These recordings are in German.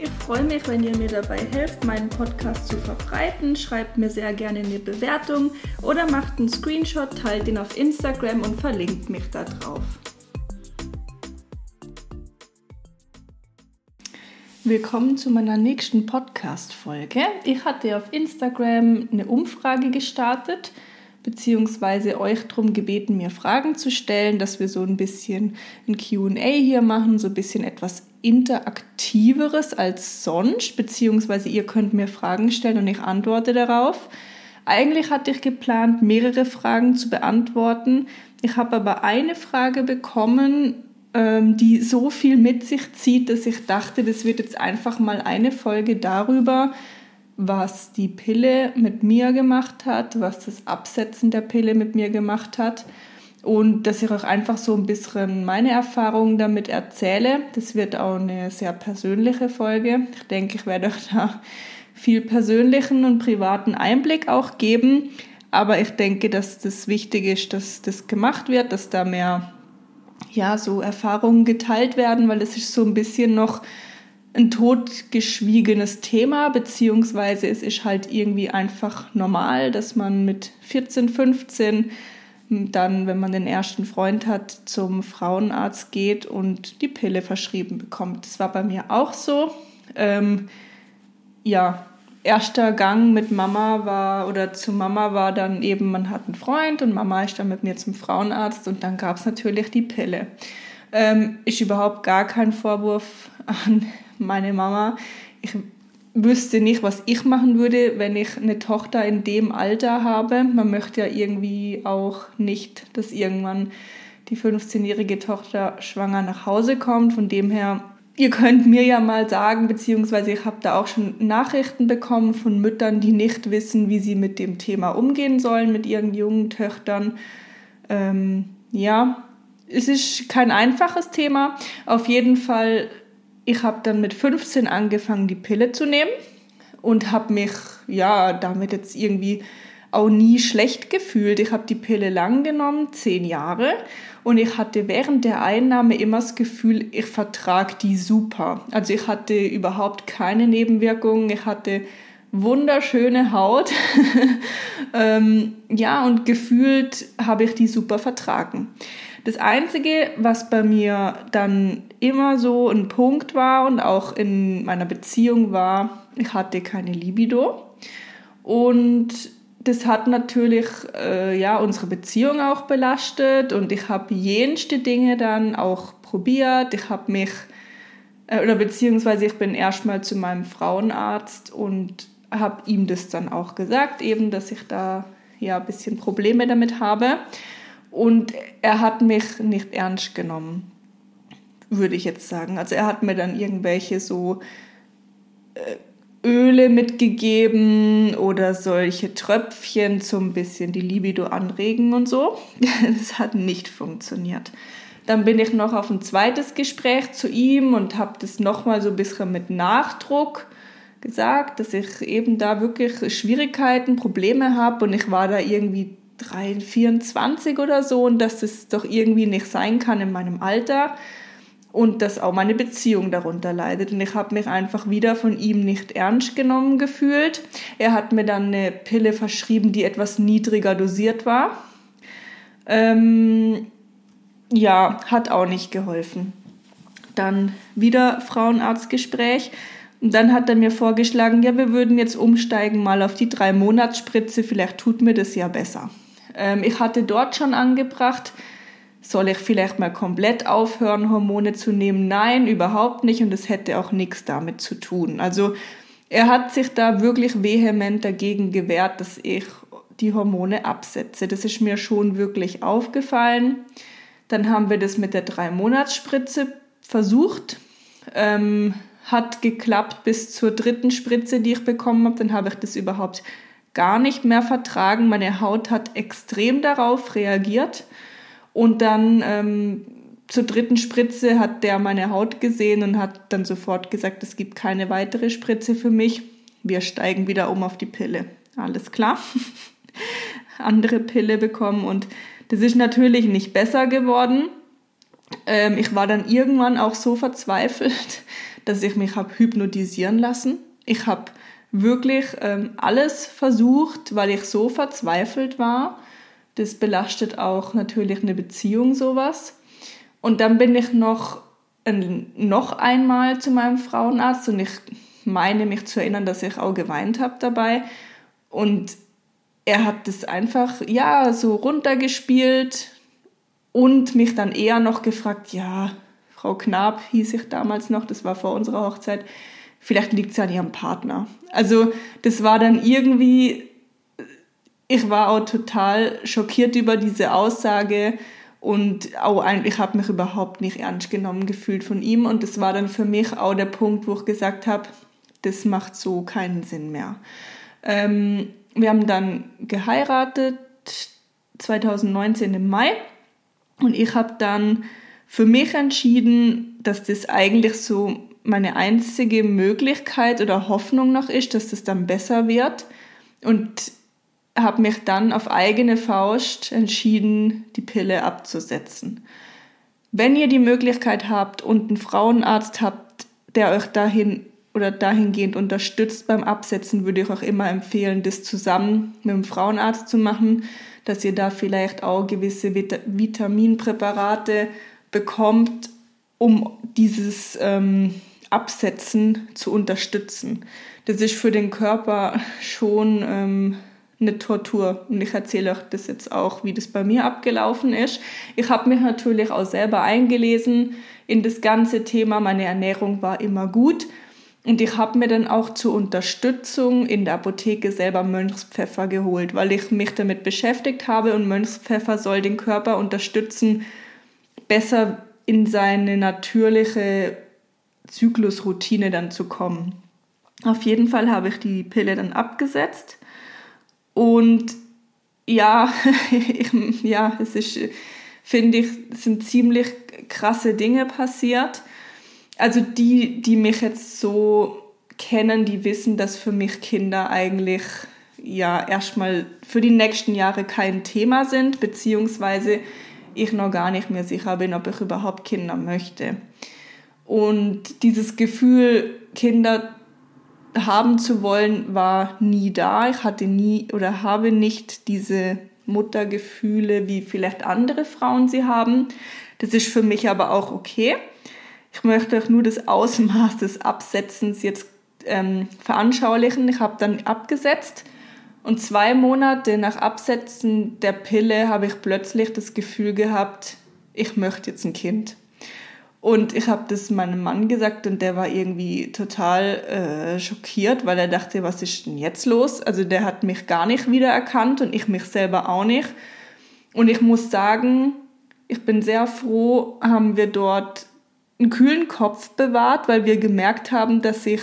Ich freue mich, wenn ihr mir dabei helft, meinen Podcast zu verbreiten. Schreibt mir sehr gerne eine Bewertung oder macht einen Screenshot, teilt ihn auf Instagram und verlinkt mich da drauf. Willkommen zu meiner nächsten Podcast-Folge. Ich hatte auf Instagram eine Umfrage gestartet beziehungsweise euch darum gebeten, mir Fragen zu stellen, dass wir so ein bisschen ein QA hier machen, so ein bisschen etwas interaktiveres als sonst, beziehungsweise ihr könnt mir Fragen stellen und ich antworte darauf. Eigentlich hatte ich geplant, mehrere Fragen zu beantworten. Ich habe aber eine Frage bekommen, ähm, die so viel mit sich zieht, dass ich dachte, das wird jetzt einfach mal eine Folge darüber, was die Pille mit mir gemacht hat, was das Absetzen der Pille mit mir gemacht hat und dass ich auch einfach so ein bisschen meine Erfahrungen damit erzähle. Das wird auch eine sehr persönliche Folge. Ich denke, ich werde euch da viel persönlichen und privaten Einblick auch geben. Aber ich denke, dass das wichtig ist, dass das gemacht wird, dass da mehr ja, so Erfahrungen geteilt werden, weil es ist so ein bisschen noch ein totgeschwiegenes Thema, beziehungsweise es ist halt irgendwie einfach normal, dass man mit 14, 15 dann, wenn man den ersten Freund hat, zum Frauenarzt geht und die Pille verschrieben bekommt. Das war bei mir auch so. Ähm, ja, erster Gang mit Mama war oder zu Mama war dann eben, man hat einen Freund und Mama ist dann mit mir zum Frauenarzt und dann gab es natürlich die Pille. Ähm, ist überhaupt gar kein Vorwurf an meine Mama. Ich wüsste nicht, was ich machen würde, wenn ich eine Tochter in dem Alter habe. Man möchte ja irgendwie auch nicht, dass irgendwann die 15-jährige Tochter schwanger nach Hause kommt. Von dem her, ihr könnt mir ja mal sagen, beziehungsweise ich habe da auch schon Nachrichten bekommen von Müttern, die nicht wissen, wie sie mit dem Thema umgehen sollen, mit ihren jungen Töchtern. Ähm, ja, es ist kein einfaches Thema. Auf jeden Fall ich habe dann mit 15 angefangen, die Pille zu nehmen und habe mich ja damit jetzt irgendwie auch nie schlecht gefühlt. Ich habe die Pille lang genommen, zehn Jahre, und ich hatte während der Einnahme immer das Gefühl, ich vertrage die super. Also ich hatte überhaupt keine Nebenwirkungen, ich hatte wunderschöne Haut. ähm, ja, und gefühlt habe ich die super vertragen. Das Einzige, was bei mir dann immer so ein Punkt war und auch in meiner Beziehung war, ich hatte keine Libido. Und das hat natürlich äh, ja, unsere Beziehung auch belastet und ich habe jenste Dinge dann auch probiert. Ich habe mich, äh, oder beziehungsweise ich bin erstmal zu meinem Frauenarzt und habe ihm das dann auch gesagt, eben, dass ich da ja ein bisschen Probleme damit habe. Und er hat mich nicht ernst genommen, würde ich jetzt sagen. Also er hat mir dann irgendwelche so äh, Öle mitgegeben oder solche Tröpfchen zum bisschen die Libido anregen und so. Das hat nicht funktioniert. Dann bin ich noch auf ein zweites Gespräch zu ihm und habe das nochmal so ein bisschen mit Nachdruck gesagt, dass ich eben da wirklich Schwierigkeiten, Probleme habe und ich war da irgendwie 3, 24 oder so und dass das doch irgendwie nicht sein kann in meinem Alter und dass auch meine Beziehung darunter leidet. Und ich habe mich einfach wieder von ihm nicht ernst genommen gefühlt. Er hat mir dann eine Pille verschrieben, die etwas niedriger dosiert war. Ähm, ja, hat auch nicht geholfen. Dann wieder Frauenarztgespräch. Und dann hat er mir vorgeschlagen, ja, wir würden jetzt umsteigen mal auf die drei Monatsspritze, vielleicht tut mir das ja besser. Ähm, ich hatte dort schon angebracht, soll ich vielleicht mal komplett aufhören, Hormone zu nehmen? Nein, überhaupt nicht und es hätte auch nichts damit zu tun. Also er hat sich da wirklich vehement dagegen gewehrt, dass ich die Hormone absetze. Das ist mir schon wirklich aufgefallen. Dann haben wir das mit der Drei-Monats-Spritze versucht. Ähm, hat geklappt bis zur dritten Spritze, die ich bekommen habe. Dann habe ich das überhaupt gar nicht mehr vertragen. Meine Haut hat extrem darauf reagiert. Und dann ähm, zur dritten Spritze hat der meine Haut gesehen und hat dann sofort gesagt, es gibt keine weitere Spritze für mich. Wir steigen wieder um auf die Pille. Alles klar. Andere Pille bekommen und das ist natürlich nicht besser geworden. Ähm, ich war dann irgendwann auch so verzweifelt, dass ich mich habe hypnotisieren lassen. Ich habe wirklich ähm, alles versucht, weil ich so verzweifelt war. Das belastet auch natürlich eine Beziehung sowas. Und dann bin ich noch, äh, noch einmal zu meinem Frauenarzt und ich meine mich zu erinnern, dass ich auch geweint habe dabei. Und er hat das einfach, ja, so runtergespielt und mich dann eher noch gefragt, ja, Frau Knab hieß ich damals noch, das war vor unserer Hochzeit, vielleicht liegt es an ihrem Partner. Also das war dann irgendwie, ich war auch total schockiert über diese Aussage und auch eigentlich habe mich überhaupt nicht ernst genommen gefühlt von ihm und das war dann für mich auch der Punkt, wo ich gesagt habe, das macht so keinen Sinn mehr. Ähm, wir haben dann geheiratet 2019 im Mai und ich habe dann für mich entschieden, dass das eigentlich so meine einzige Möglichkeit oder Hoffnung noch ist, dass das dann besser wird und habe mich dann auf eigene Faust entschieden, die Pille abzusetzen. Wenn ihr die Möglichkeit habt und einen Frauenarzt habt, der euch dahin oder dahingehend unterstützt beim Absetzen, würde ich auch immer empfehlen, das zusammen mit dem Frauenarzt zu machen, dass ihr da vielleicht auch gewisse Vit Vitaminpräparate bekommt, um dieses ähm, Absetzen zu unterstützen. Das ist für den Körper schon ähm, eine Tortur. Und ich erzähle euch das jetzt auch, wie das bei mir abgelaufen ist. Ich habe mich natürlich auch selber eingelesen in das ganze Thema. Meine Ernährung war immer gut. Und ich habe mir dann auch zur Unterstützung in der Apotheke selber Mönchspfeffer geholt, weil ich mich damit beschäftigt habe und Mönchspfeffer soll den Körper unterstützen, besser in seine natürliche Zyklusroutine dann zu kommen. Auf jeden Fall habe ich die Pille dann abgesetzt und ja, ja, es ist, finde ich, sind ziemlich krasse Dinge passiert. Also die, die mich jetzt so kennen, die wissen, dass für mich Kinder eigentlich ja erstmal für die nächsten Jahre kein Thema sind, beziehungsweise ich noch gar nicht mehr sicher bin, ob ich überhaupt Kinder möchte. Und dieses Gefühl, Kinder haben zu wollen, war nie da. Ich hatte nie oder habe nicht diese Muttergefühle, wie vielleicht andere Frauen sie haben. Das ist für mich aber auch okay. Ich möchte euch nur das Ausmaß des Absetzens jetzt ähm, veranschaulichen. Ich habe dann abgesetzt und zwei Monate nach Absetzen der Pille habe ich plötzlich das Gefühl gehabt, ich möchte jetzt ein Kind. Und ich habe das meinem Mann gesagt und der war irgendwie total äh, schockiert, weil er dachte, was ist denn jetzt los? Also der hat mich gar nicht wiedererkannt und ich mich selber auch nicht. Und ich muss sagen, ich bin sehr froh, haben wir dort einen kühlen Kopf bewahrt, weil wir gemerkt haben, dass ich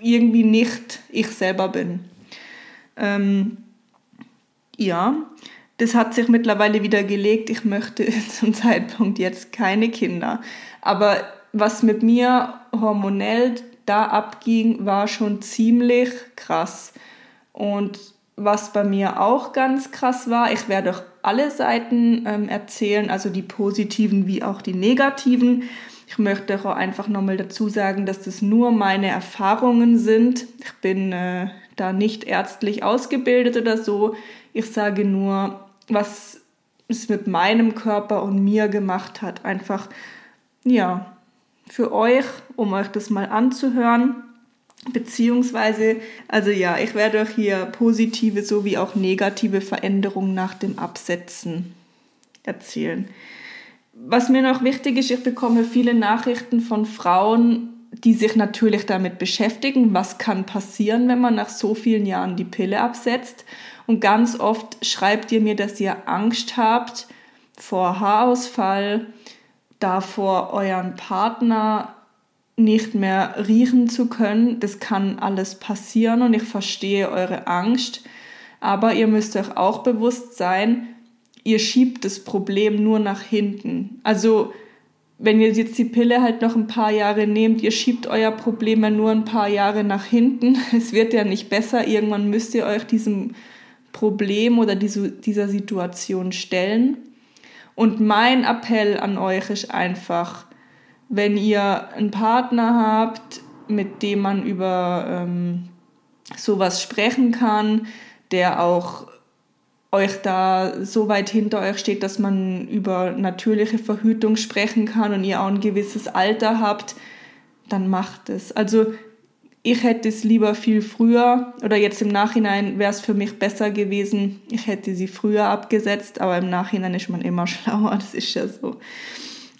irgendwie nicht ich selber bin. Ähm, ja, das hat sich mittlerweile wieder gelegt. Ich möchte zum Zeitpunkt jetzt keine Kinder. Aber was mit mir hormonell da abging, war schon ziemlich krass. Und was bei mir auch ganz krass war, ich werde euch alle Seiten ähm, erzählen, also die positiven wie auch die negativen. Ich möchte auch einfach nochmal dazu sagen, dass das nur meine Erfahrungen sind. Ich bin äh, da nicht ärztlich ausgebildet oder so. Ich sage nur, was es mit meinem Körper und mir gemacht hat. Einfach, ja, für euch, um euch das mal anzuhören. Beziehungsweise, also ja, ich werde euch hier positive sowie auch negative Veränderungen nach dem Absetzen erzählen. Was mir noch wichtig ist, ich bekomme viele Nachrichten von Frauen, die sich natürlich damit beschäftigen, was kann passieren, wenn man nach so vielen Jahren die Pille absetzt. Und ganz oft schreibt ihr mir, dass ihr Angst habt vor Haarausfall, davor euren Partner nicht mehr riechen zu können. Das kann alles passieren und ich verstehe eure Angst. Aber ihr müsst euch auch bewusst sein, ihr schiebt das Problem nur nach hinten. Also wenn ihr jetzt die Pille halt noch ein paar Jahre nehmt, ihr schiebt euer Problem ja nur ein paar Jahre nach hinten. Es wird ja nicht besser. Irgendwann müsst ihr euch diesem Problem oder diese, dieser Situation stellen. Und mein Appell an euch ist einfach, wenn ihr einen Partner habt, mit dem man über ähm, sowas sprechen kann, der auch euch da so weit hinter euch steht, dass man über natürliche Verhütung sprechen kann und ihr auch ein gewisses Alter habt, dann macht es. Also ich hätte es lieber viel früher oder jetzt im Nachhinein wäre es für mich besser gewesen. Ich hätte sie früher abgesetzt, aber im Nachhinein ist man immer schlauer, das ist ja so.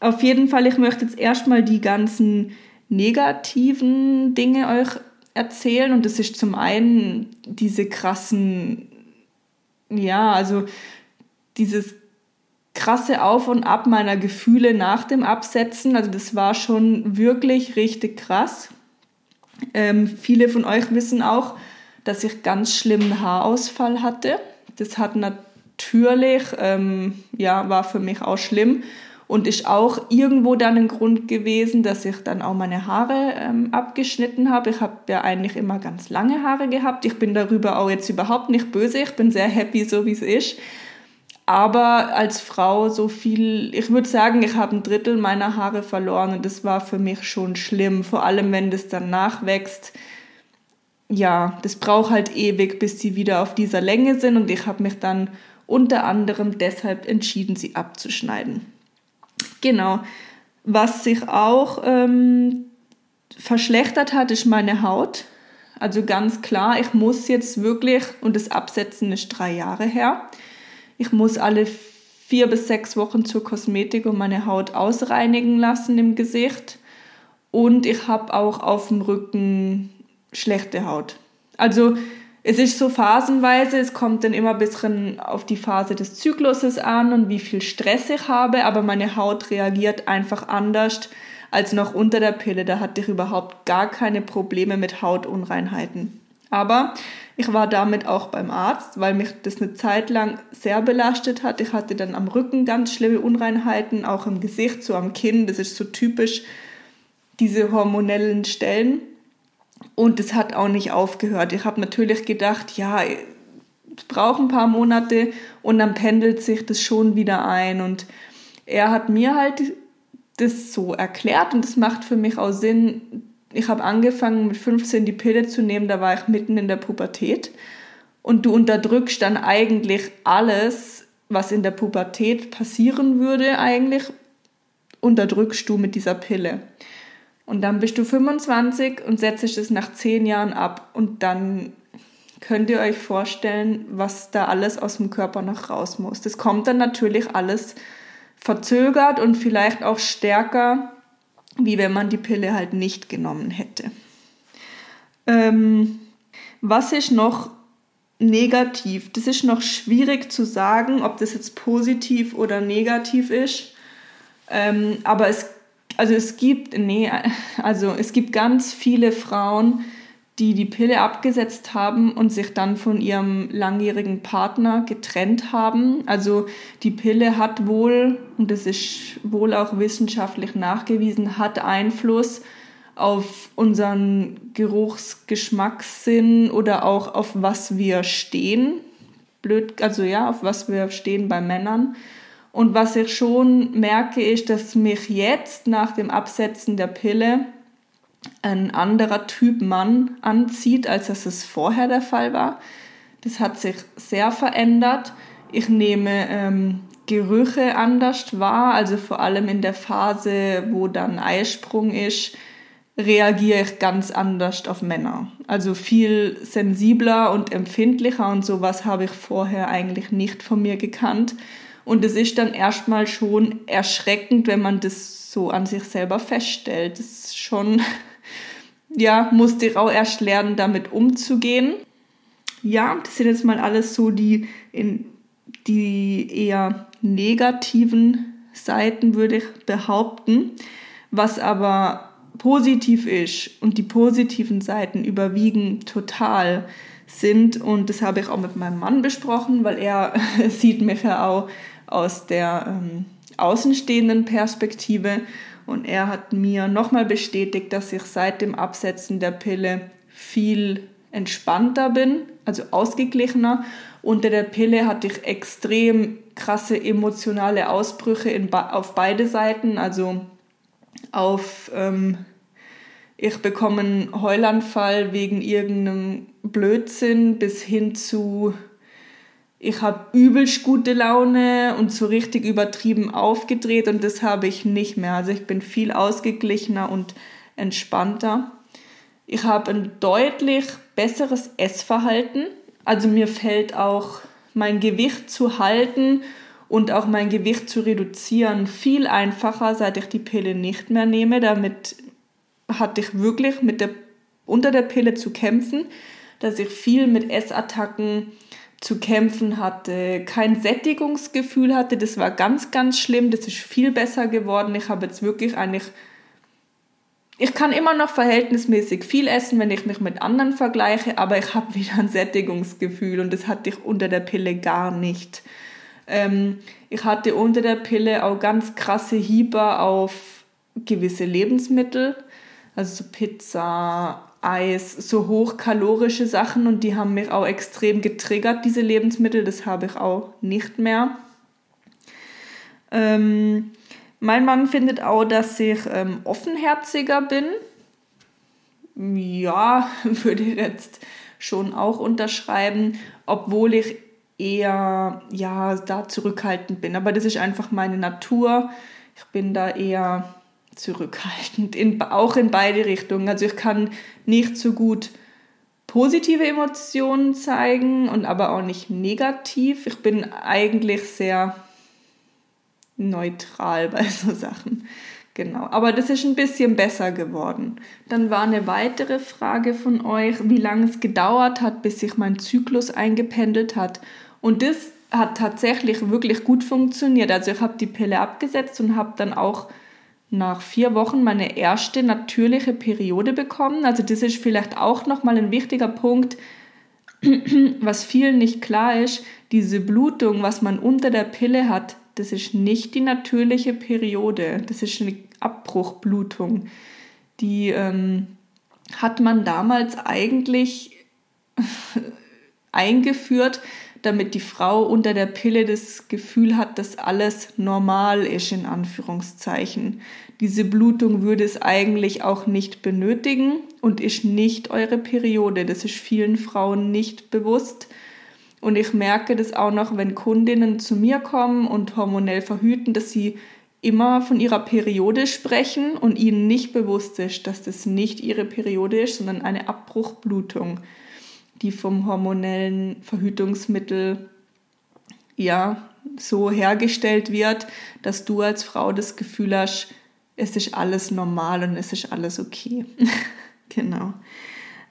Auf jeden Fall, ich möchte jetzt erstmal die ganzen negativen Dinge euch erzählen und das ist zum einen diese krassen ja, also dieses krasse Auf und Ab meiner Gefühle nach dem Absetzen, also das war schon wirklich richtig krass. Ähm, viele von euch wissen auch, dass ich ganz schlimmen Haarausfall hatte. Das hat natürlich, ähm, ja, war für mich auch schlimm und ist auch irgendwo dann ein Grund gewesen, dass ich dann auch meine Haare ähm, abgeschnitten habe. Ich habe ja eigentlich immer ganz lange Haare gehabt. Ich bin darüber auch jetzt überhaupt nicht böse. Ich bin sehr happy, so wie es ist. Aber als Frau so viel, ich würde sagen, ich habe ein Drittel meiner Haare verloren und das war für mich schon schlimm. Vor allem, wenn das dann nachwächst. Ja, das braucht halt ewig, bis sie wieder auf dieser Länge sind und ich habe mich dann unter anderem deshalb entschieden, sie abzuschneiden. Genau. Was sich auch ähm, verschlechtert hat, ist meine Haut. Also ganz klar, ich muss jetzt wirklich, und das Absetzen ist drei Jahre her, ich muss alle vier bis sechs Wochen zur Kosmetik und meine Haut ausreinigen lassen im Gesicht. Und ich habe auch auf dem Rücken schlechte Haut. Also es ist so phasenweise, es kommt dann immer ein bisschen auf die Phase des Zykluses an und wie viel Stress ich habe, aber meine Haut reagiert einfach anders als noch unter der Pille. Da hatte ich überhaupt gar keine Probleme mit Hautunreinheiten. Aber ich war damit auch beim Arzt, weil mich das eine Zeit lang sehr belastet hat. Ich hatte dann am Rücken ganz schlimme Unreinheiten, auch im Gesicht, so am Kinn. Das ist so typisch diese hormonellen Stellen. Und es hat auch nicht aufgehört. Ich habe natürlich gedacht, ja, es braucht ein paar Monate und dann pendelt sich das schon wieder ein. Und er hat mir halt das so erklärt und das macht für mich auch Sinn. Ich habe angefangen mit 15 die Pille zu nehmen, da war ich mitten in der Pubertät. Und du unterdrückst dann eigentlich alles, was in der Pubertät passieren würde, eigentlich unterdrückst du mit dieser Pille. Und dann bist du 25 und setzt es nach 10 Jahren ab. Und dann könnt ihr euch vorstellen, was da alles aus dem Körper noch raus muss. Das kommt dann natürlich alles verzögert und vielleicht auch stärker, wie wenn man die Pille halt nicht genommen hätte. Ähm, was ist noch negativ? Das ist noch schwierig zu sagen, ob das jetzt positiv oder negativ ist. Ähm, aber es also es gibt, nee, also es gibt ganz viele Frauen, die die Pille abgesetzt haben und sich dann von ihrem langjährigen Partner getrennt haben. Also die Pille hat wohl, und das ist wohl auch wissenschaftlich nachgewiesen, hat Einfluss auf unseren Geruchsgeschmackssinn oder auch auf was wir stehen. Blöd, also ja, auf was wir stehen bei Männern. Und was ich schon merke, ist, dass mich jetzt nach dem Absetzen der Pille ein anderer Typ Mann anzieht, als es vorher der Fall war. Das hat sich sehr verändert. Ich nehme ähm, Gerüche anders wahr, also vor allem in der Phase, wo dann Eisprung ist, reagiere ich ganz anders auf Männer. Also viel sensibler und empfindlicher und sowas habe ich vorher eigentlich nicht von mir gekannt. Und es ist dann erstmal schon erschreckend, wenn man das so an sich selber feststellt. Das ist schon ja, musste auch erst lernen, damit umzugehen. Ja, das sind jetzt mal alles so die, in, die eher negativen Seiten, würde ich behaupten. Was aber positiv ist und die positiven Seiten überwiegen total sind. Und das habe ich auch mit meinem Mann besprochen, weil er sieht mich ja auch aus der ähm, außenstehenden Perspektive. Und er hat mir nochmal bestätigt, dass ich seit dem Absetzen der Pille viel entspannter bin, also ausgeglichener. Unter der Pille hatte ich extrem krasse emotionale Ausbrüche in, auf beide Seiten, also auf ähm, ich bekomme einen Heulanfall wegen irgendeinem Blödsinn bis hin zu ich habe übelst gute Laune und so richtig übertrieben aufgedreht und das habe ich nicht mehr. Also ich bin viel ausgeglichener und entspannter. Ich habe ein deutlich besseres Essverhalten. Also mir fällt auch mein Gewicht zu halten und auch mein Gewicht zu reduzieren viel einfacher, seit ich die Pille nicht mehr nehme. Damit hatte ich wirklich mit der, unter der Pille zu kämpfen, dass ich viel mit Essattacken zu kämpfen hatte, kein Sättigungsgefühl hatte. Das war ganz, ganz schlimm. Das ist viel besser geworden. Ich habe jetzt wirklich eigentlich. Ich kann immer noch verhältnismäßig viel essen, wenn ich mich mit anderen vergleiche, aber ich habe wieder ein Sättigungsgefühl und das hatte ich unter der Pille gar nicht. Ähm, ich hatte unter der Pille auch ganz krasse Hieber auf gewisse Lebensmittel, also so Pizza, Eis, so hochkalorische Sachen und die haben mich auch extrem getriggert, diese Lebensmittel. Das habe ich auch nicht mehr. Ähm, mein Mann findet auch, dass ich ähm, offenherziger bin. Ja, würde ich jetzt schon auch unterschreiben, obwohl ich eher ja da zurückhaltend bin. Aber das ist einfach meine Natur. Ich bin da eher zurückhaltend, in, auch in beide Richtungen. Also ich kann nicht so gut positive Emotionen zeigen und aber auch nicht negativ. Ich bin eigentlich sehr neutral bei so Sachen. Genau, aber das ist ein bisschen besser geworden. Dann war eine weitere Frage von euch, wie lange es gedauert hat, bis sich mein Zyklus eingependelt hat. Und das hat tatsächlich wirklich gut funktioniert. Also ich habe die Pille abgesetzt und habe dann auch nach vier Wochen meine erste natürliche Periode bekommen. Also das ist vielleicht auch nochmal ein wichtiger Punkt, was vielen nicht klar ist. Diese Blutung, was man unter der Pille hat, das ist nicht die natürliche Periode. Das ist eine Abbruchblutung. Die ähm, hat man damals eigentlich eingeführt, damit die Frau unter der Pille das Gefühl hat, dass alles normal ist, in Anführungszeichen. Diese Blutung würde es eigentlich auch nicht benötigen und ist nicht eure Periode. Das ist vielen Frauen nicht bewusst. Und ich merke das auch noch, wenn Kundinnen zu mir kommen und hormonell verhüten, dass sie immer von ihrer Periode sprechen und ihnen nicht bewusst ist, dass das nicht ihre Periode ist, sondern eine Abbruchblutung die vom hormonellen Verhütungsmittel ja so hergestellt wird, dass du als Frau das Gefühl hast, es ist alles normal und es ist alles okay. genau.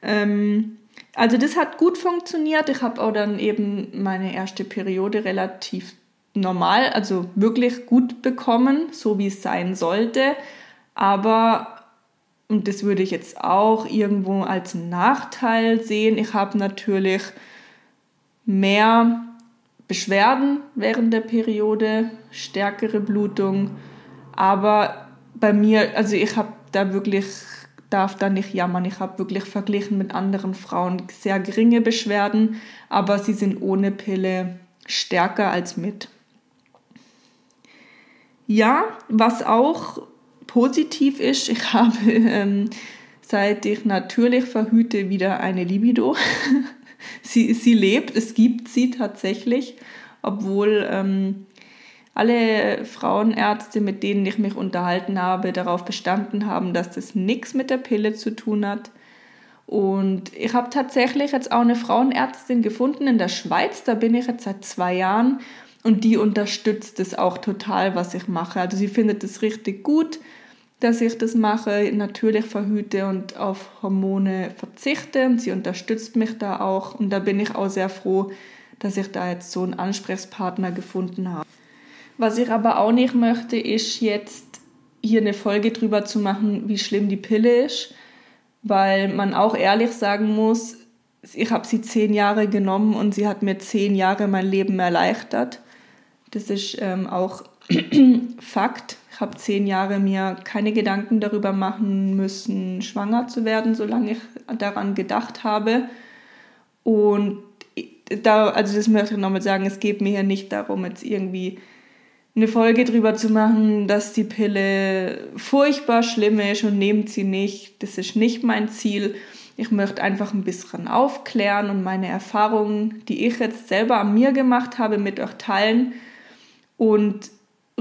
Ähm, also das hat gut funktioniert. Ich habe auch dann eben meine erste Periode relativ normal, also wirklich gut bekommen, so wie es sein sollte. Aber und das würde ich jetzt auch irgendwo als Nachteil sehen. Ich habe natürlich mehr Beschwerden während der Periode, stärkere Blutung, aber bei mir, also ich habe da wirklich, darf da nicht jammern. Ich habe wirklich verglichen mit anderen Frauen sehr geringe Beschwerden, aber sie sind ohne Pille stärker als mit. Ja, was auch positiv ist, ich habe ähm, seit ich natürlich verhüte wieder eine Libido. sie, sie lebt, es gibt sie tatsächlich, obwohl ähm, alle Frauenärzte, mit denen ich mich unterhalten habe, darauf bestanden haben, dass das nichts mit der Pille zu tun hat. Und ich habe tatsächlich jetzt auch eine Frauenärztin gefunden in der Schweiz, da bin ich jetzt seit zwei Jahren und die unterstützt es auch total, was ich mache. Also sie findet es richtig gut dass ich das mache, natürlich verhüte und auf Hormone verzichte. Und sie unterstützt mich da auch. Und da bin ich auch sehr froh, dass ich da jetzt so einen Ansprechpartner gefunden habe. Was ich aber auch nicht möchte, ist jetzt hier eine Folge drüber zu machen, wie schlimm die Pille ist, weil man auch ehrlich sagen muss, ich habe sie zehn Jahre genommen und sie hat mir zehn Jahre mein Leben erleichtert. Das ist ähm, auch Fakt. Habe zehn Jahre mir keine Gedanken darüber machen müssen, schwanger zu werden, solange ich daran gedacht habe. Und da, also das möchte ich nochmal sagen, es geht mir hier nicht darum, jetzt irgendwie eine Folge drüber zu machen, dass die Pille furchtbar schlimm ist und nehmt sie nicht. Das ist nicht mein Ziel. Ich möchte einfach ein bisschen aufklären und meine Erfahrungen, die ich jetzt selber an mir gemacht habe, mit euch teilen. Und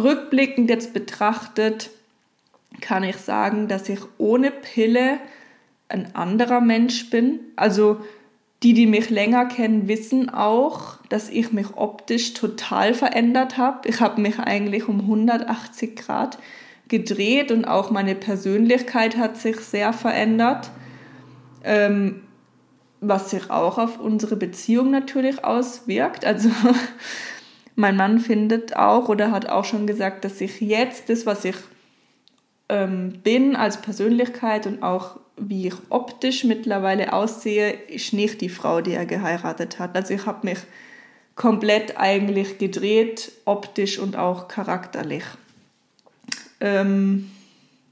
rückblickend jetzt betrachtet, kann ich sagen, dass ich ohne Pille ein anderer Mensch bin. Also die, die mich länger kennen, wissen auch, dass ich mich optisch total verändert habe. Ich habe mich eigentlich um 180 Grad gedreht und auch meine Persönlichkeit hat sich sehr verändert, ähm, was sich auch auf unsere Beziehung natürlich auswirkt. Also mein Mann findet auch oder hat auch schon gesagt, dass ich jetzt das, was ich ähm, bin als Persönlichkeit und auch wie ich optisch mittlerweile aussehe, ist nicht die Frau, die er geheiratet hat. Also ich habe mich komplett eigentlich gedreht, optisch und auch charakterlich. Ähm,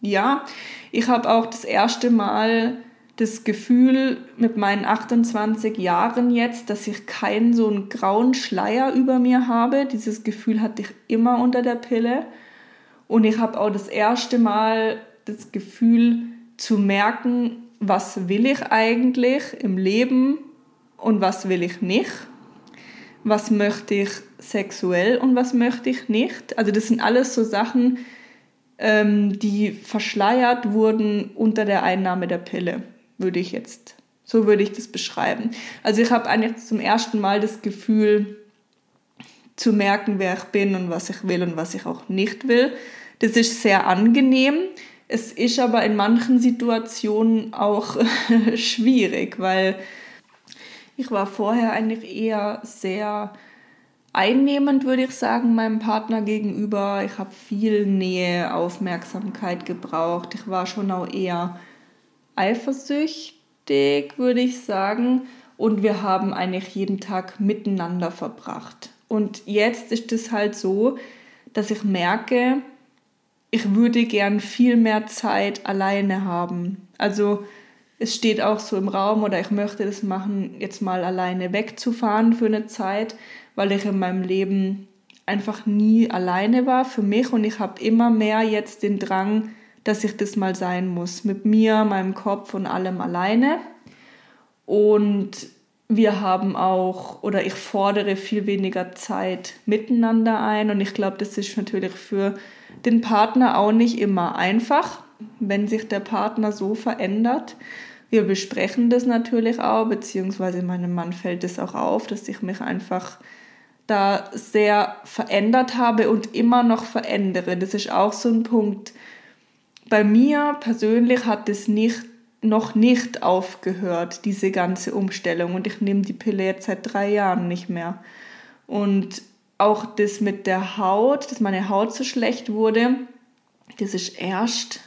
ja, ich habe auch das erste Mal das Gefühl mit meinen 28 Jahren jetzt, dass ich keinen so einen grauen Schleier über mir habe. Dieses Gefühl hatte ich immer unter der Pille. Und ich habe auch das erste Mal das Gefühl zu merken, was will ich eigentlich im Leben und was will ich nicht. Was möchte ich sexuell und was möchte ich nicht. Also das sind alles so Sachen, ähm, die verschleiert wurden unter der Einnahme der Pille, würde ich jetzt, so würde ich das beschreiben. Also ich habe eigentlich zum ersten Mal das Gefühl, zu merken, wer ich bin und was ich will und was ich auch nicht will. Das ist sehr angenehm. Es ist aber in manchen Situationen auch schwierig, weil ich war vorher eigentlich eher sehr einnehmend, würde ich sagen, meinem Partner gegenüber. Ich habe viel Nähe, Aufmerksamkeit gebraucht. Ich war schon auch eher eifersüchtig, würde ich sagen. Und wir haben eigentlich jeden Tag miteinander verbracht. Und jetzt ist es halt so, dass ich merke, ich würde gern viel mehr Zeit alleine haben. Also es steht auch so im Raum oder ich möchte das machen, jetzt mal alleine wegzufahren für eine Zeit, weil ich in meinem Leben einfach nie alleine war für mich und ich habe immer mehr jetzt den Drang, dass ich das mal sein muss. Mit mir, meinem Kopf und allem alleine. Und wir haben auch, oder ich fordere viel weniger Zeit miteinander ein. Und ich glaube, das ist natürlich für den Partner auch nicht immer einfach, wenn sich der Partner so verändert. Wir besprechen das natürlich auch, beziehungsweise meinem Mann fällt es auch auf, dass ich mich einfach da sehr verändert habe und immer noch verändere. Das ist auch so ein Punkt. Bei mir persönlich hat es nicht noch nicht aufgehört, diese ganze Umstellung. Und ich nehme die Pille jetzt seit drei Jahren nicht mehr. Und auch das mit der Haut, dass meine Haut so schlecht wurde, das ist erst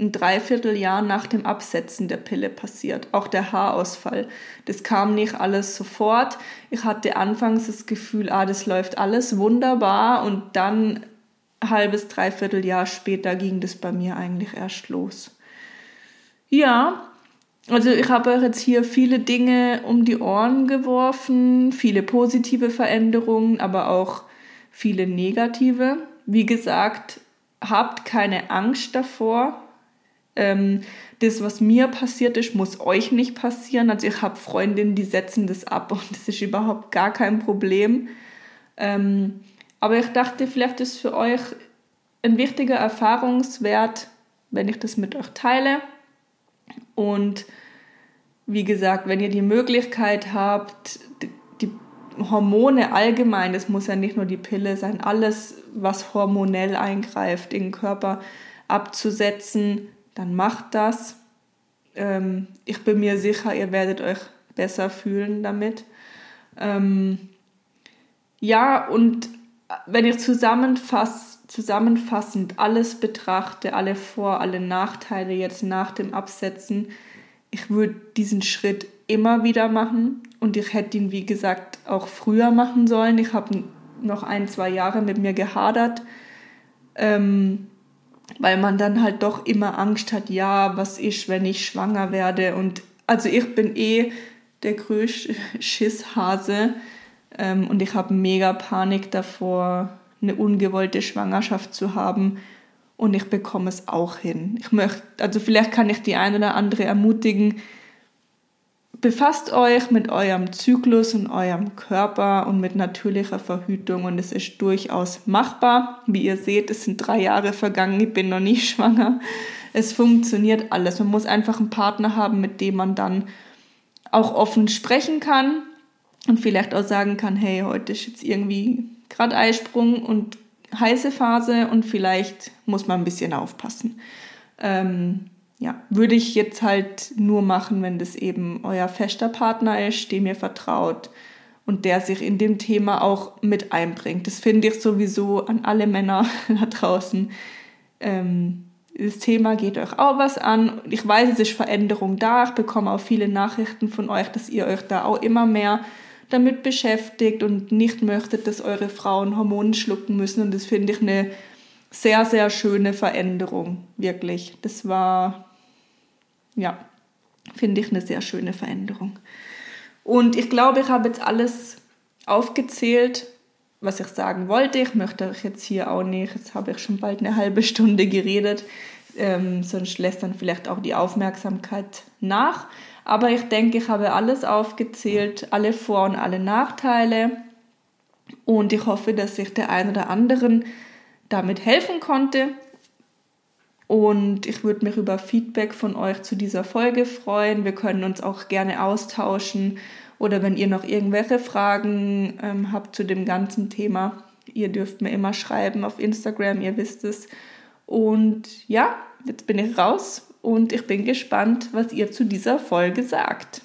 ein Dreivierteljahr nach dem Absetzen der Pille passiert. Auch der Haarausfall. Das kam nicht alles sofort. Ich hatte anfangs das Gefühl, ah, das läuft alles wunderbar und dann halbes, dreiviertel Jahr später ging das bei mir eigentlich erst los. Ja, also ich habe euch jetzt hier viele Dinge um die Ohren geworfen, viele positive Veränderungen, aber auch viele negative. Wie gesagt, habt keine Angst davor. Ähm, das, was mir passiert ist, muss euch nicht passieren. Also ich habe Freundinnen, die setzen das ab und das ist überhaupt gar kein Problem. Ähm, aber ich dachte, vielleicht ist für euch ein wichtiger Erfahrungswert, wenn ich das mit euch teile. Und wie gesagt, wenn ihr die Möglichkeit habt, die Hormone allgemein, das muss ja nicht nur die Pille sein, alles, was hormonell eingreift in den Körper, abzusetzen, dann macht das. Ähm, ich bin mir sicher, ihr werdet euch besser fühlen damit. Ähm, ja, und wenn ich zusammenfass, zusammenfassend alles betrachte, alle Vor-, alle Nachteile jetzt nach dem Absetzen, ich würde diesen Schritt immer wieder machen und ich hätte ihn, wie gesagt, auch früher machen sollen. Ich habe noch ein, zwei Jahre mit mir gehadert, ähm, weil man dann halt doch immer Angst hat, ja, was ist, wenn ich schwanger werde? Und also ich bin eh der größte Schisshase ähm, und ich habe mega Panik davor, eine ungewollte Schwangerschaft zu haben. Und ich bekomme es auch hin. Ich möchte, also vielleicht kann ich die ein oder andere ermutigen, befasst euch mit eurem Zyklus und eurem Körper und mit natürlicher Verhütung und es ist durchaus machbar. Wie ihr seht, es sind drei Jahre vergangen, ich bin noch nicht schwanger. Es funktioniert alles. Man muss einfach einen Partner haben, mit dem man dann auch offen sprechen kann und vielleicht auch sagen kann, hey, heute ist jetzt irgendwie gerade Eisprung und heiße Phase und vielleicht muss man ein bisschen aufpassen. Ähm, ja, würde ich jetzt halt nur machen, wenn das eben euer fester Partner ist, dem ihr vertraut und der sich in dem Thema auch mit einbringt. Das finde ich sowieso an alle Männer da draußen. Ähm, das Thema geht euch auch was an. Ich weiß, es ist Veränderung da. Ich bekomme auch viele Nachrichten von euch, dass ihr euch da auch immer mehr damit beschäftigt und nicht möchtet, dass eure Frauen Hormone schlucken müssen. Und das finde ich eine sehr, sehr schöne Veränderung, wirklich. Das war, ja, finde ich eine sehr schöne Veränderung. Und ich glaube, ich habe jetzt alles aufgezählt, was ich sagen wollte. Ich möchte euch jetzt hier auch nicht, jetzt habe ich schon bald eine halbe Stunde geredet, ähm, sonst lässt dann vielleicht auch die Aufmerksamkeit nach. Aber ich denke, ich habe alles aufgezählt, alle Vor- und alle Nachteile. Und ich hoffe, dass ich der einen oder anderen damit helfen konnte. Und ich würde mich über Feedback von euch zu dieser Folge freuen. Wir können uns auch gerne austauschen. Oder wenn ihr noch irgendwelche Fragen ähm, habt zu dem ganzen Thema, ihr dürft mir immer schreiben auf Instagram, ihr wisst es. Und ja, jetzt bin ich raus und ich bin gespannt, was ihr zu dieser Folge sagt.